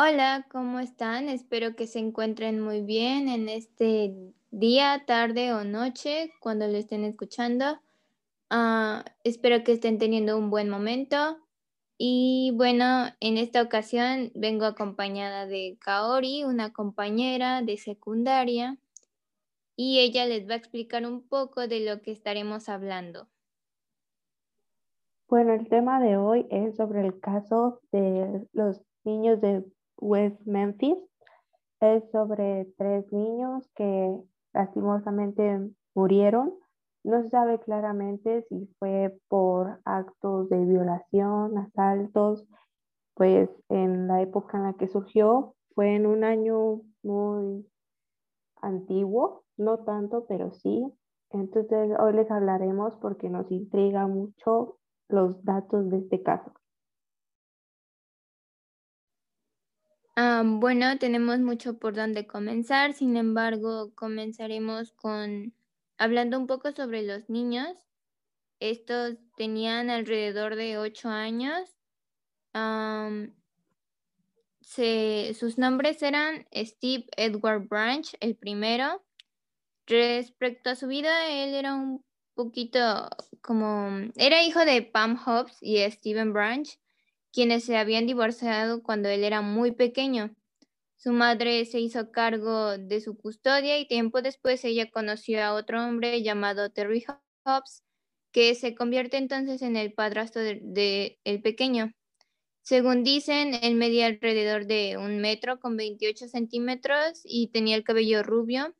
Hola, ¿cómo están? Espero que se encuentren muy bien en este día, tarde o noche cuando lo estén escuchando. Ah, espero que estén teniendo un buen momento. Y bueno, en esta ocasión vengo acompañada de Kaori, una compañera de secundaria, y ella les va a explicar un poco de lo que estaremos hablando. Bueno, el tema de hoy es sobre el caso de los niños de West Memphis. Es sobre tres niños que lastimosamente murieron. No se sabe claramente si fue por actos de violación, asaltos, pues en la época en la que surgió fue en un año muy antiguo, no tanto, pero sí. Entonces hoy les hablaremos porque nos intriga mucho los datos de este caso. Bueno, tenemos mucho por donde comenzar, sin embargo, comenzaremos con hablando un poco sobre los niños. Estos tenían alrededor de ocho años. sus nombres eran Steve Edward Branch, el primero. Respecto a su vida, él era un poquito como, era hijo de Pam Hobbs y Steven Branch, quienes se habían divorciado cuando él era muy pequeño. Su madre se hizo cargo de su custodia y tiempo después ella conoció a otro hombre llamado Terry Hobbs, que se convierte entonces en el padrastro de, el pequeño. Según dicen, él medía alrededor de un metro con 28 centímetros y tenía el cabello rubio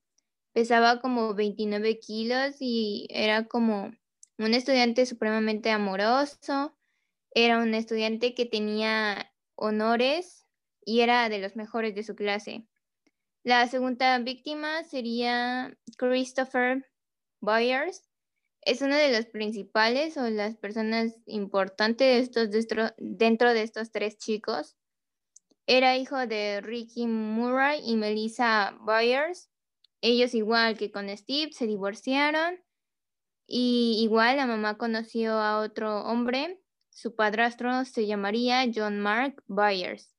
pesaba como 29 kilos y era como un estudiante supremamente amoroso, era un estudiante que tenía honores y era de los mejores de su clase. La segunda víctima sería Christopher Byers. Es uno de los principales o las personas importantes de estos, dentro de estos tres chicos. Era hijo de Ricky Murray y Melissa Byers ellos igual que con Steve se divorciaron y igual la mamá conoció a otro hombre, su padrastro se llamaría John Mark Byers.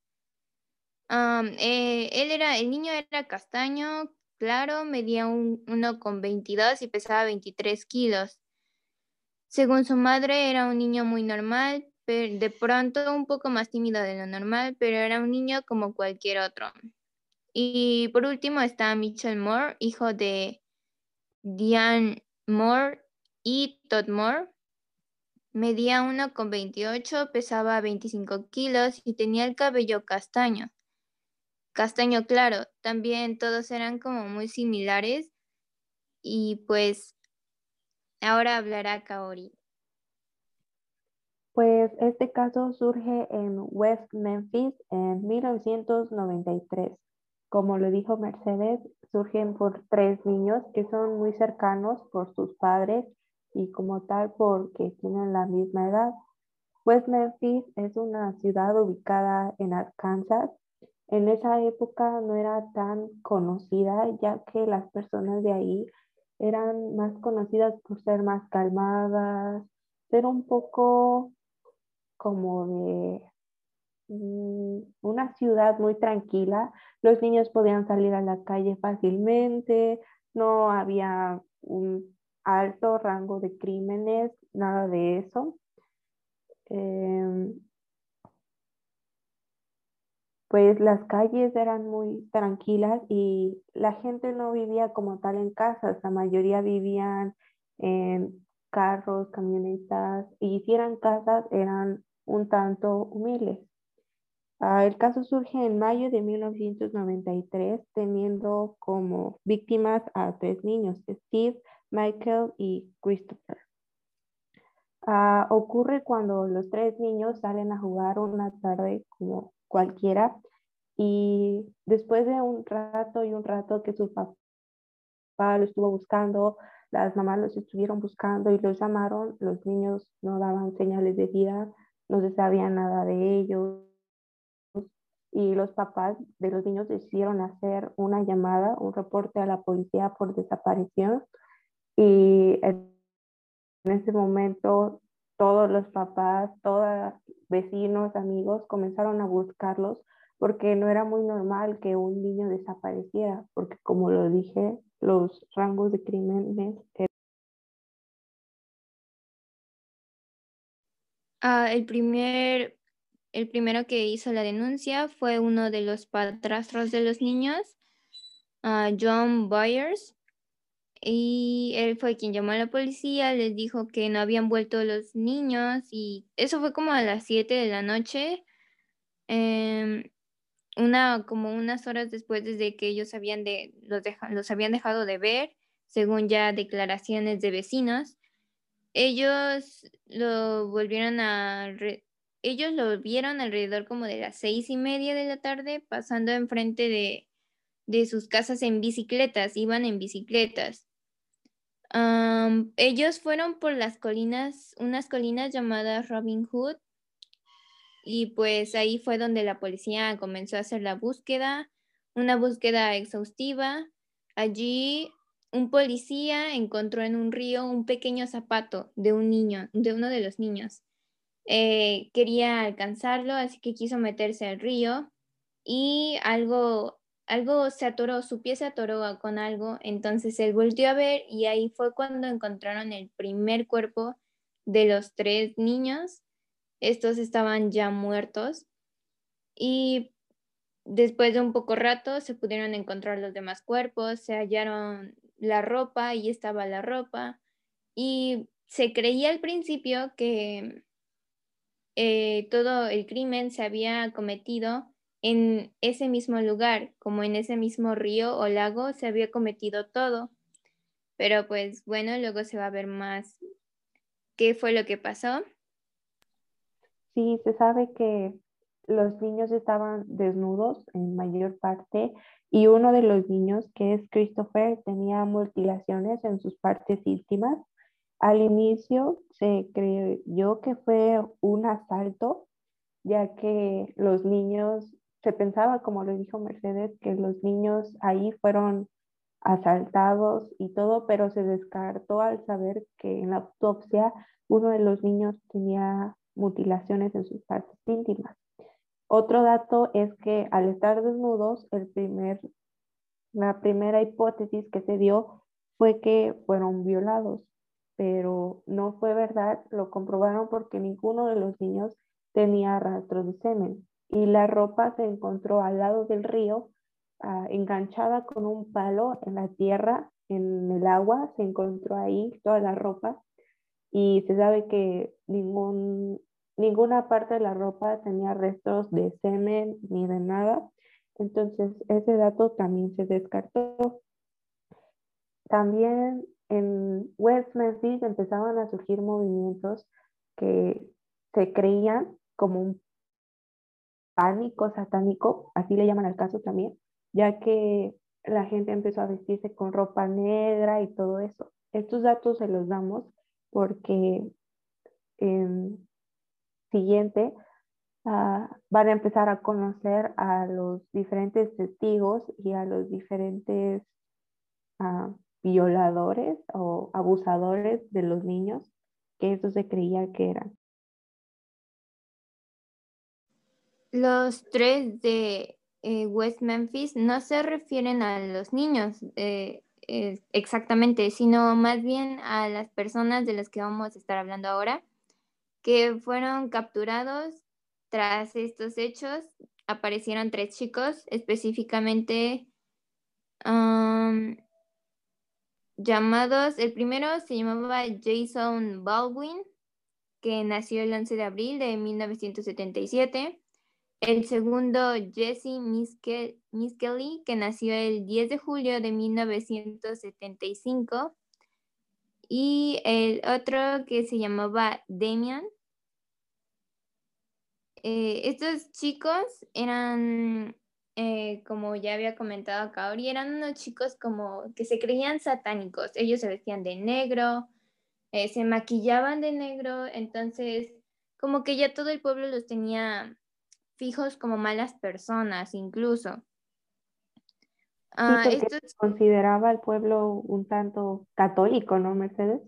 Eh, él era, el niño era castaño, claro, medía un, 1,22 y pesaba 23 kilos. Según su madre, era un niño muy normal, pero de pronto un poco más tímido de lo normal, pero era un niño como cualquier otro. Y por último está Mitchell Moore, hijo de Diane Moore y Todd Moore. Medía 1,28, pesaba 25 kilos y tenía el cabello castaño. Castaño claro, también todos eran como muy similares y pues ahora hablará Kaori. Pues este caso surge en West Memphis en 1993. Como lo dijo Mercedes, surgen por tres niños que son muy cercanos por sus padres y como tal porque tienen la misma edad. West Memphis es una ciudad ubicada en Arkansas. En esa época no era tan conocida ya que las personas de ahí eran más conocidas por ser más calmadas, ser un poco como de Mm, una ciudad muy tranquila, los niños podían salir a la calle fácilmente, no había un alto rango de crímenes, nada de eso. Em, pues las calles eran muy tranquilas y la gente no vivía como tal en casas, la mayoría vivían en carros, camionetas y si eran casas eran un tanto humildes. Ah, el caso surge en mayo de 1993, teniendo como víctimas a tres niños, Steve, Michael y Christopher. Ah, ocurre cuando los tres niños salen a jugar una tarde como cualquiera y después de un rato y un rato que su papá lo estuvo buscando, las mamás los estuvieron buscando y los llamaron, los niños no daban señales de vida, no se sabía nada de ellos y los papás de los niños decidieron hacer una llamada, un reporte a la policía por desaparición y en ese momento todos los papás, todos vecinos, amigos comenzaron a buscarlos porque no era muy normal que un niño desapareciera, porque como lo dije, los rangos de crímenes Ah, el primer, el primero que hizo la denuncia fue uno de los padrastros de los niños, ah, John Byers, y él fue quien llamó a la policía, les dijo que no habían vuelto los niños y eso fue como a las 7 de la noche, em, una, como unas horas después desde que ellos habían de, los, los habían dejado de ver, según ya declaraciones de vecinos. Ellos lo volvieron a... ellos lo vieron alrededor como de las seis y media de la tarde, pasando enfrente de, de sus casas en bicicletas, iban en bicicletas. Ellos fueron por las colinas, unas colinas llamadas Robin Hood, y pues ahí fue donde la policía comenzó a hacer la búsqueda, una búsqueda exhaustiva. Allí un policía encontró en un río un pequeño zapato de un niño, de uno de los niños. Eh, quería alcanzarlo, así que quiso meterse al río y algo, algo se atoró, su pie se atoró con algo, entonces él volvió a ver y ahí fue cuando encontraron el primer cuerpo de los tres niños. Estos estaban ya muertos y después de un poco rato se pudieron encontrar los demás cuerpos, se hallaron la ropa, y estaba la ropa. Y se creía al principio que eh, todo el crimen se había cometido en ese mismo lugar, como en ese mismo río o lago se había cometido todo. Pero pues bueno, luego se va a ver más qué fue lo que pasó. Sí, se sabe que los niños estaban desnudos en mayor parte y uno de los niños, que es Christopher, tenía mutilaciones en sus partes íntimas. Al inicio se creyó que fue un asalto, ya que los niños, se pensaba, como lo dijo Mercedes, que los niños ahí fueron asaltados y todo, pero se descartó al saber que en la autopsia uno de los niños tenía mutilaciones en sus partes íntimas. Otro dato es que al estar desnudos, la primera hipótesis que se dio fue que fueron violados, pero no fue verdad, lo comprobaron porque ninguno de los niños tenía rastros de semen y la ropa se encontró al lado del río, ah, enganchada con un palo en la tierra, en el agua, se encontró ahí toda la ropa y se sabe que ningún Ninguna parte de la ropa tenía restos de semen ni de nada. Entonces, ese dato también se descartó. También en West Memphis empezaban a surgir movimientos que se creían como un pánico satánico, así le llaman al caso también, ya que la gente empezó a vestirse con ropa negra y todo eso. Estos datos se los damos porque en siguiente ah, van a empezar a conocer a los diferentes testigos y a los diferentes ah, violadores o abusadores de los niños, que eso se creía que eran. Los tres de eh, West Memphis no se refieren a los niños eh, exactamente, sino más bien a las personas de las que vamos a estar hablando ahora que fueron capturados tras estos hechos. Aparecieron tres chicos, específicamente llamados, el primero se llamaba Jason Baldwin, que nació el 11 de abril de 1977. El segundo, Jesse Miskelly, que nació el 10 de julio de 1975 y el otro que se llamaba Damian. Eh, estos chicos eran, eh, como ya había comentado Kaori, eran unos chicos como que se creían satánicos. Ellos se vestían de negro, eh, se maquillaban de negro, entonces como que ya todo el pueblo los tenía fijos como malas personas incluso. Ah, esto consideraba al pueblo un tanto católico, ¿no, Mercedes?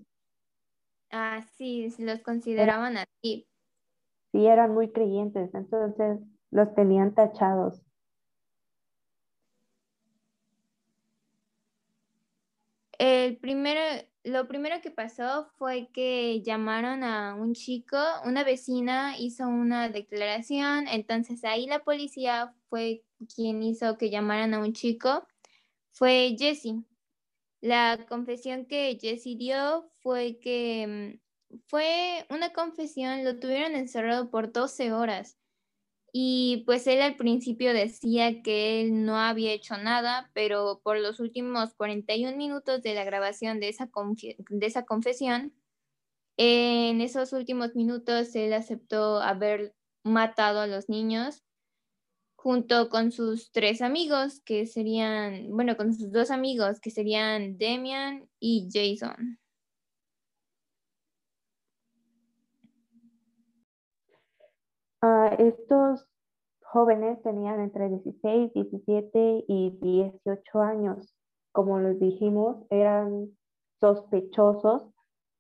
Ah, sí, los consideraban así. Sí, eran muy creyentes. Entonces, los tenían tachados. El primero, lo primero que pasó fue que llamaron a un chico, una vecina hizo una declaración, entonces ahí la policía fue quien hizo que llamaran a un chico, fue Jesse. La confesión que Jesse dio fue que mm, fue una confesión, lo tuvieron encerrado por 12 horas. Y pues él al principio decía que él no había hecho nada, pero por los últimos 41 minutos de la grabación de esa, de esa confesión, en esos últimos minutos él aceptó haber matado a los niños junto con sus tres amigos, que serían, bueno, con sus dos amigos, que serían Demian y Jason. Ah, estos jóvenes tenían entre 16, 17 y 18 años. Como les dijimos, eran sospechosos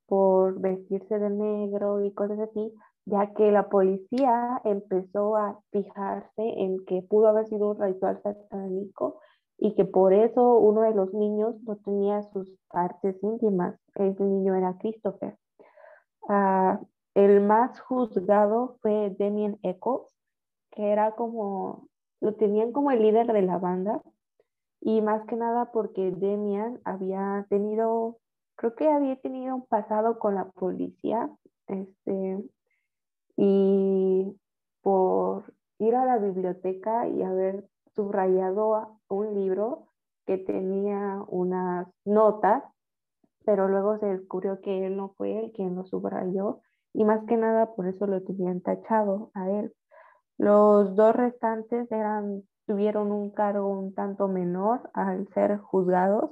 por vestirse de negro y cosas así, ya que la policía empezó a fijarse en que pudo haber sido un ritual satánico y que por eso uno de los niños no tenía sus partes íntimas. Ese niño era Christopher. Ah, el más juzgado fue Damien Echols, que era como, lo tenían como el líder de la banda y más que nada porque Demian había tenido, creo que había tenido un pasado con la policía, este, y por ir a la biblioteca y haber subrayado un libro que tenía unas notas, pero luego se descubrió que él no fue el quien lo subrayó y más que nada por eso lo tenían tachado a él. Los dos restantes eran, tuvieron un cargo un tanto menor al ser juzgados,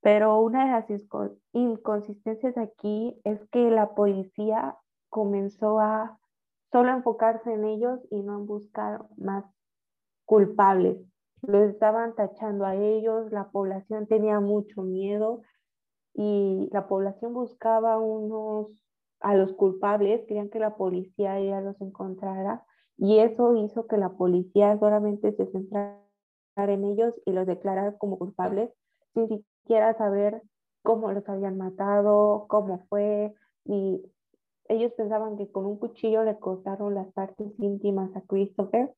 pero una de las inconsistencias aquí es que la policía comenzó a solo enfocarse en ellos y no en buscar más culpables. Los estaban tachando a ellos, la población tenía mucho miedo y la población buscaba unos a los culpables, querían que la policía ya los encontrara y eso hizo que la policía solamente se centrara en ellos y los declarara como culpables sin siquiera saber cómo los habían matado, cómo fue, y ellos pensaban que con un cuchillo le cortaron las partes íntimas a Christopher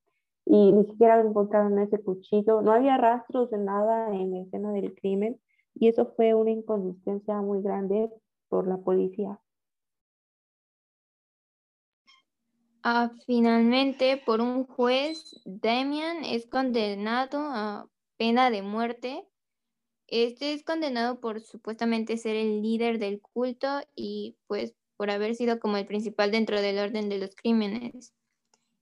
y ni siquiera encontraron ese cuchillo, no había rastros de nada en la escena del crimen y eso fue una inconsistencia muy grande por la policía. Ah, finalmente, por un juez, Damian es condenado a pena de muerte. Este es condenado por supuestamente ser el líder del culto y pues por haber sido como el principal dentro del orden de los crímenes.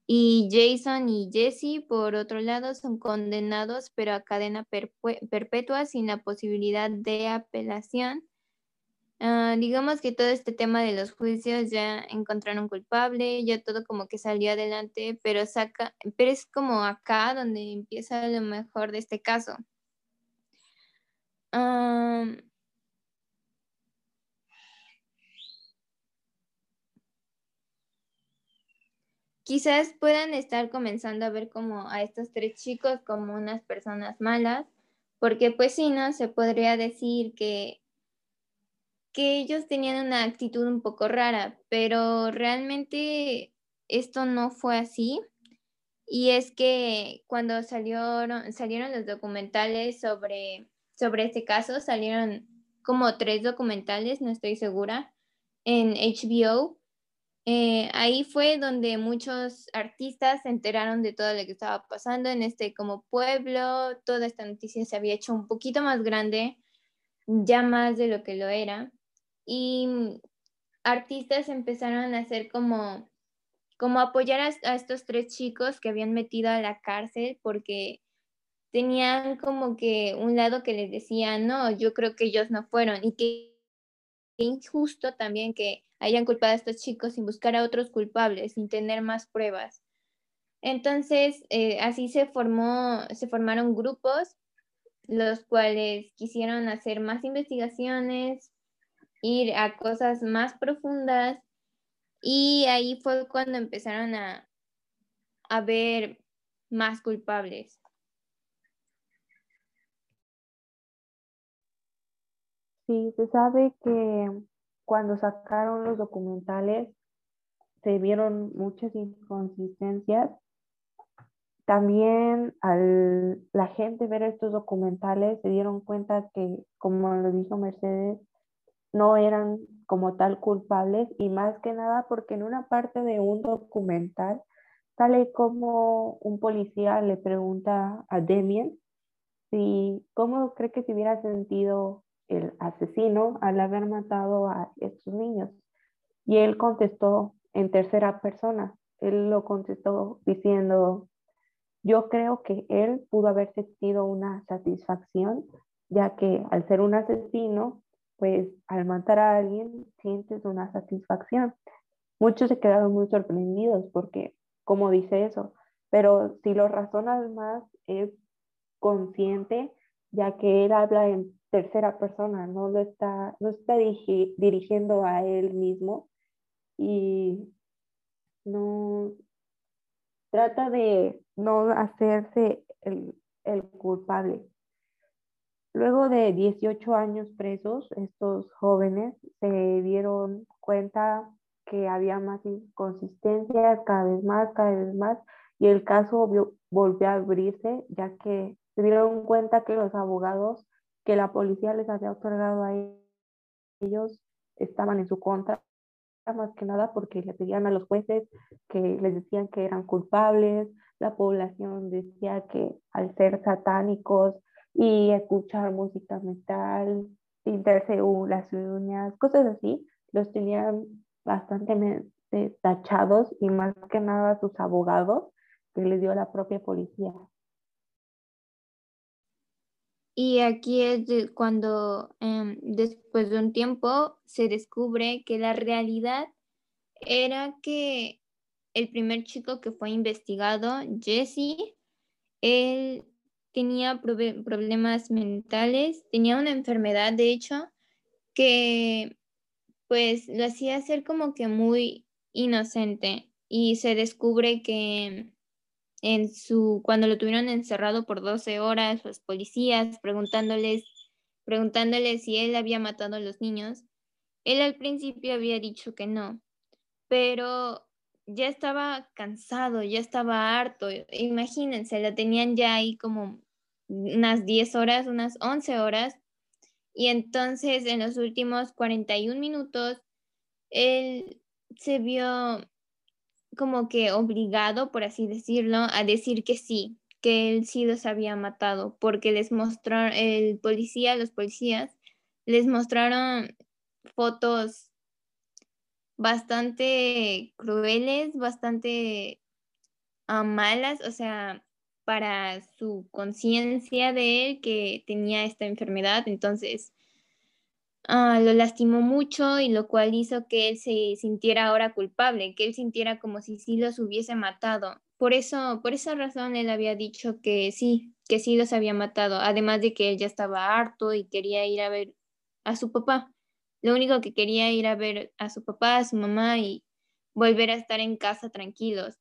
Y Jason y Jesse, por otro lado, son condenados pero a cadena perpetua sin la posibilidad de apelación Ah, digamos que todo este tema de los juicios ya encontraron culpable, ya todo como que salió adelante, pero saca, pero es como acá donde empieza lo mejor de este caso. quizás puedan estar comenzando a ver como a estos tres chicos como unas personas malas, porque pues si no, se podría decir que que ellos tenían una actitud un poco rara, pero realmente esto no fue así. Y es que cuando salieron, salieron los documentales sobre, sobre este caso, salieron como tres documentales, no estoy segura, en HBO. Eh, ahí fue donde muchos artistas se enteraron de todo lo que estaba pasando en este como pueblo. Toda esta noticia se había hecho un poquito más grande, ya más de lo que lo era y artistas empezaron a hacer como, como apoyar a, estos tres chicos que habían metido a la cárcel porque tenían como que un lado que les decía, no, yo creo que ellos no fueron y que injusto también que hayan culpado a estos chicos sin buscar a otros culpables, sin tener más pruebas. Entonces, eh, así se formó, se formaron grupos, los cuales quisieron hacer más investigaciones, ir a cosas más profundas y ahí fue cuando empezaron a, a ver más culpables. Sí, se sabe que cuando sacaron los documentales se vieron muchas inconsistencias. También al la gente ver estos documentales se dieron cuenta que, como lo dijo Mercedes, no eran como tal culpables y más que nada porque en una parte de un documental sale como un policía le pregunta a Demian si cómo cree que se hubiera sentido el asesino al haber matado a estos niños. Y él contestó en tercera persona. Él lo contestó diciendo, yo creo que él pudo haber sentido una satisfacción, ya que al ser un asesino, pues al matar a alguien sientes una satisfacción. Muchos se quedaron muy sorprendidos porque, como dice eso, pero si lo razonas más, es consciente, ya que él habla en tercera persona, no lo está, no está dirigiendo a él mismo y no trata de no hacerse el, el culpable. Luego de 18 años presos, estos jóvenes se dieron cuenta que había más inconsistencias, cada vez más, cada vez más, y el caso volvió a abrirse, ya que se dieron cuenta que los abogados que la policía les había otorgado a ellos estaban en su contra, más que nada porque le pedían a los jueces que les decían que eran culpables, la población decía que al ser satánicos y escuchar música metal, pintarse las uñas, cosas así, los tenían bastante tachados y más que nada sus abogados que les dio la propia policía. Y aquí es cuando em, después de un tiempo se descubre que la realidad era que el primer chico que fue investigado, Jesse, él tenía problemas mentales, tenía una enfermedad, de hecho, que pues lo hacía ser como que muy inocente y se descubre que en su, cuando lo tuvieron encerrado por 12 horas, los policías preguntándoles, preguntándoles si él había matado a los niños, él al principio había dicho que no, pero ya estaba cansado, ya estaba harto. Imagínense, la tenían ya ahí como unas 10 horas, unas 11 horas. Y entonces en los últimos 41 minutos, él se vio como que obligado, por así decirlo, a decir que sí, que él sí los había matado, porque les mostraron, el policía, los policías, les mostraron fotos bastante crueles, bastante ah, malas, o sea, para su conciencia de él que tenía esta enfermedad, entonces Ah, lo lastimó mucho y lo cual hizo que él se sintiera ahora culpable, que él sintiera como si sí los hubiese matado. Por eso, por esa razón él había dicho que sí, que sí los había matado, además de que él ya estaba harto y quería ir a ver a su papá. Lo único que quería ir a ver a su papá, a su mamá y volver a estar en casa tranquilos.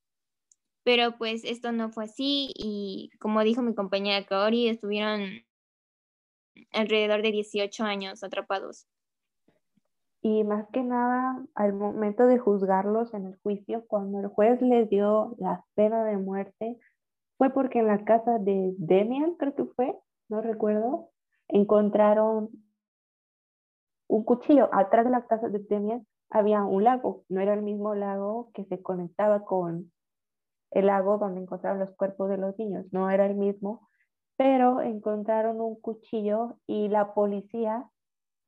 Pero pues esto no fue así y como dijo mi compañera Kaori, estuvieron alrededor de 18 años atrapados. Y más que nada, al momento de juzgarlos en el juicio, cuando el juez les dio la pena de muerte, fue porque en la casa de Demian, creo que fue, no recuerdo, encontraron un cuchillo. Atrás de la casa de Demian había un lago, no era el mismo lago que se conectaba con el lago donde encontraron los cuerpos de los niños, no era el mismo, pero encontraron un cuchillo y la policía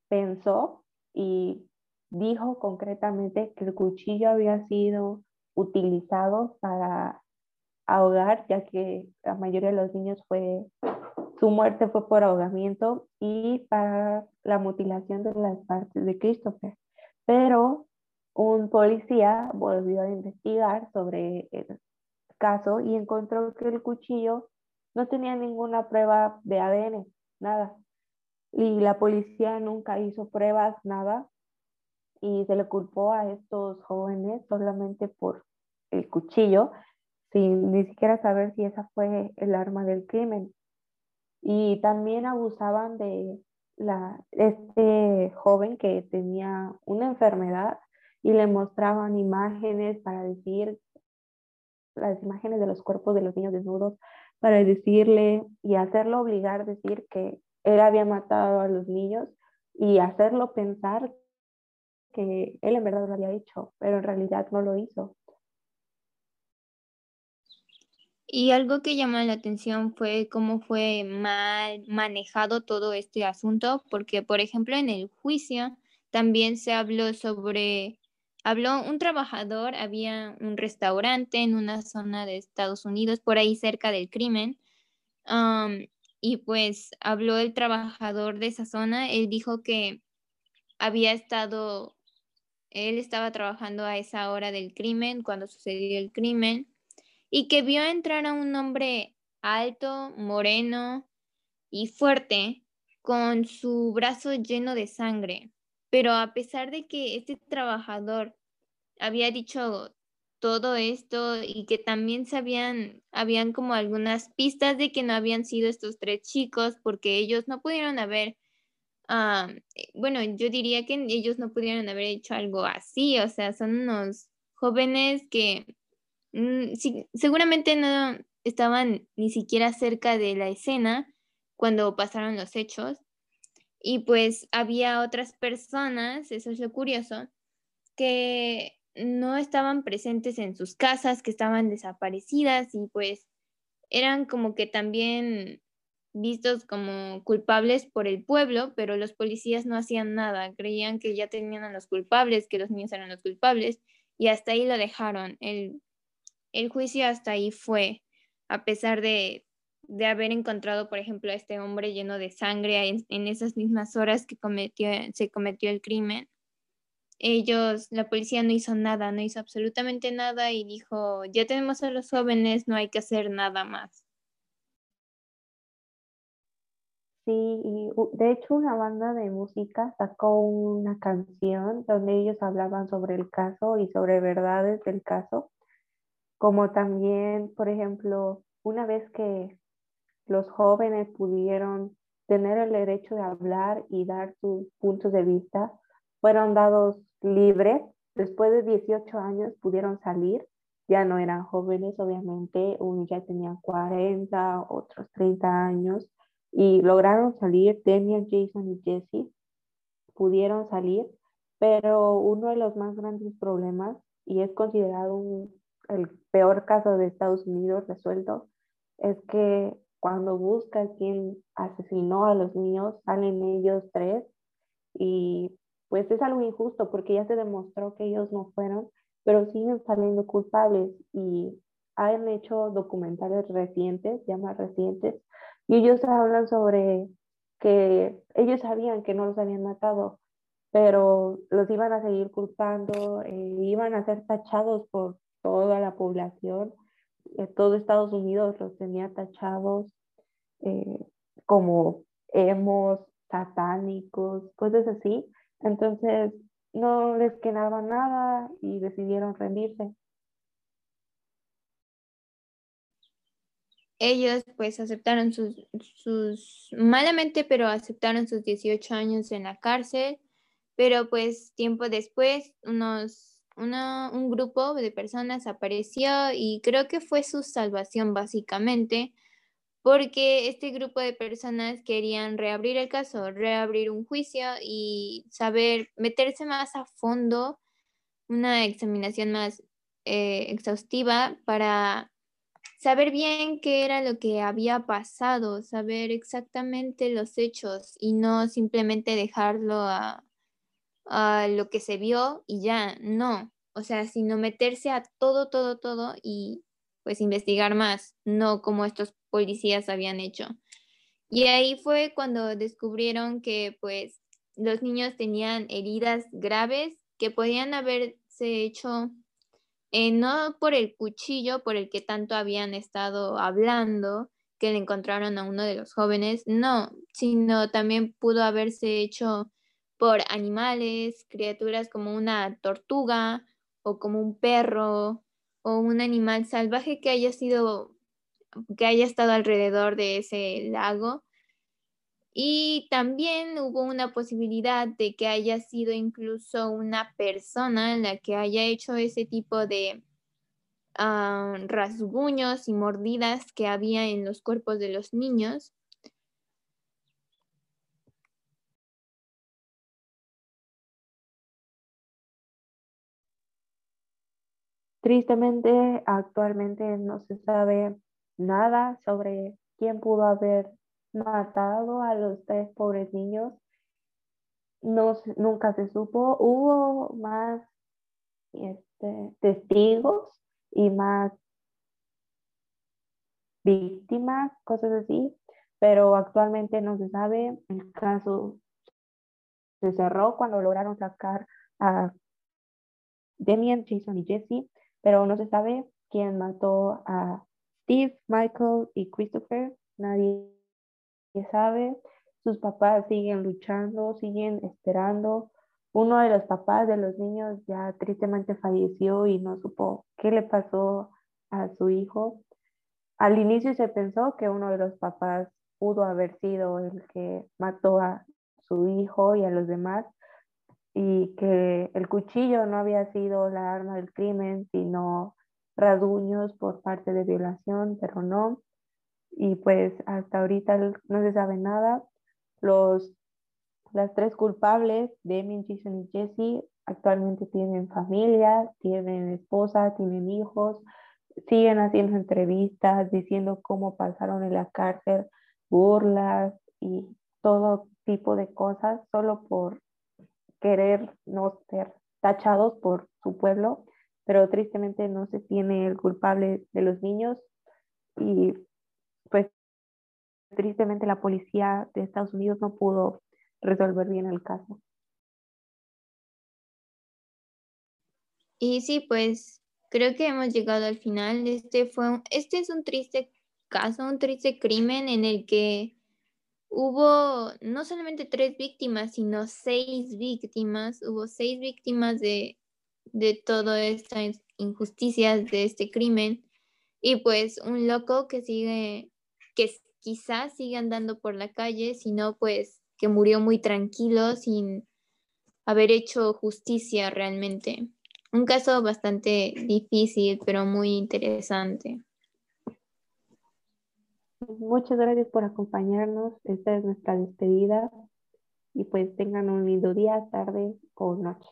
pensó y dijo concretamente que el cuchillo había sido utilizado para ahogar, ya que la mayoría de los niños fue, su muerte fue por ahogamiento y para la mutilación de las partes de Christopher. Pero un policía volvió a investigar sobre el caso y encontró que el cuchillo no tenía ninguna prueba de ADN, nada. Y la policía nunca hizo pruebas, nada. Y se le culpó a estos jóvenes solamente por el cuchillo. sin ni siquiera saber si esa fue el arma del crimen. Y también abusaban de la, este joven que tenía una enfermedad y le mostraban imágenes para decir, las imágenes de los cuerpos de los niños desnudos, para decirle y hacerlo obligar a decir que él había matado a los niños y hacerlo pensar que él en verdad lo había hecho, pero en realidad no lo hizo. Y algo que llamó la atención fue cómo fue mal manejado todo este asunto, porque por ejemplo en el juicio también se habló sobre, habló un trabajador, había un restaurante en una zona de Estados Unidos, por ahí cerca del crimen, y pues habló el trabajador de esa zona, él dijo que había estado, él estaba trabajando a esa hora del crimen, cuando sucedió el crimen, y que vio entrar a un hombre alto, moreno y fuerte, con su brazo lleno de sangre. Pero a pesar de que este trabajador había dicho todo esto y que también sabían, habían como algunas pistas de que no habían sido estos tres chicos porque ellos no pudieron haber, ah, eh, bueno, yo diría que ellos no pudieron haber hecho algo así, o sea, son unos jóvenes que mm, seguramente no estaban ni siquiera cerca de la escena cuando pasaron los hechos y pues había otras personas, eso es lo curioso, que no estaban presentes en sus casas, que estaban desaparecidas y pues eran como que también vistos como culpables por el pueblo, pero los policías no hacían nada, creían que ya tenían a los culpables, que los niños eran los culpables y hasta ahí lo dejaron. El, juicio hasta ahí fue, a pesar de, de, haber encontrado, por ejemplo, a este hombre lleno de sangre en, esas mismas horas que cometió, se cometió el crimen ellos, la policía no hizo nada, no hizo absolutamente nada y dijo, ya tenemos a los jóvenes, no hay que hacer nada más. Sí, de hecho una banda de música sacó una canción donde ellos hablaban sobre el caso y sobre verdades del caso, como también, por ejemplo, una vez que los jóvenes pudieron tener el derecho de hablar y dar sus puntos de vista, fueron dados libres. Después de 18 años pudieron salir. Ya no eran jóvenes, obviamente. Unos ya tenían 40, otros 30 años. Y lograron salir. Daniel, Jason y Jesse pudieron salir. Pero uno de los más grandes problemas, y es considerado el peor caso de Estados Unidos resuelto, es que cuando busca quién asesinó a los niños, salen ellos tres y pues es algo injusto porque ya se demostró que ellos no fueron, pero siguen saliendo culpables y han hecho documentales recientes, ya más recientes, y ellos hablan sobre que ellos sabían que no los habían matado, pero los iban a seguir culpando, eh, iban a ser tachados por toda la población, eh, todo Estados Unidos los tenía tachados eh, como hemos, satánicos, cosas así, entonces no les quedaba nada y decidieron rendirse. Ellos pues aceptaron sus, sus, malamente, pero aceptaron sus 18 años en la cárcel, pero pues tiempo después unos, un grupo de personas apareció y creo que fue su salvación básicamente, porque este grupo de personas querían reabrir el caso, reabrir un juicio y saber, meterse más a fondo, una examinación más eh, exhaustiva para saber bien qué era lo que había pasado, saber exactamente los hechos y no simplemente dejarlo a, a lo que se vio y ya, no, o sea, sino meterse a todo, todo, todo y pues investigar más, no como estos policías habían hecho. Y ahí fue cuando descubrieron que pues los niños tenían heridas graves que podían haberse hecho eh, no por el cuchillo por el que tanto habían estado hablando, que le encontraron a uno de los jóvenes, no, sino también pudo haberse hecho por animales, criaturas como una tortuga o como un perro o un animal salvaje que haya sido, que haya estado alrededor de ese lago. Y también hubo una posibilidad de que haya sido incluso una persona la que haya hecho ese tipo de ah, rasguños y mordidas que había en los cuerpos de los niños. Tristemente, actualmente no se sabe nada sobre quién pudo haber matado a los tres pobres niños. No, nunca se supo. Hubo más este, testigos y más víctimas, cosas así, pero actualmente no se sabe. El caso se cerró cuando lograron sacar a Demian, Jason y Jesse pero no se sabe quién mató a Steve, Michael y Christopher. Nadie sabe. Sus papás siguen luchando, siguen esperando. Uno de los papás de los niños ya tristemente falleció y no supo qué le pasó a su hijo. Al inicio se pensó que uno de los papás pudo haber sido el que mató a su hijo y a los demás, y que el cuchillo no había sido la arma del crimen, sino rasguños por parte de violación, pero no. Y pues hasta ahorita no se sabe nada. Los, las tres culpables, Demi, Jason y Jesse, actualmente tienen familia, tienen esposa, tienen hijos, siguen haciendo entrevistas, diciendo cómo pasaron en la cárcel, burlas y todo tipo de cosas solo por querer no ser tachados por su pueblo, pero tristemente no se tiene el culpable de los niños y pues tristemente la policía de Estados Unidos no pudo resolver bien el caso. Y sí, pues creo que hemos llegado al final. Este fue este es un triste caso, un triste crimen en el que hubo no solamente tres víctimas, sino seis víctimas. Hubo seis víctimas de, de todas estas injusticias, de este crimen. Y pues un loco que sigue, que quizás sigue andando por la calle, sino pues que murió muy tranquilo sin haber hecho justicia realmente. Un caso bastante difícil, pero muy interesante. Muchas gracias por acompañarnos. Esta es nuestra despedida y pues tengan un lindo día, tarde o noche.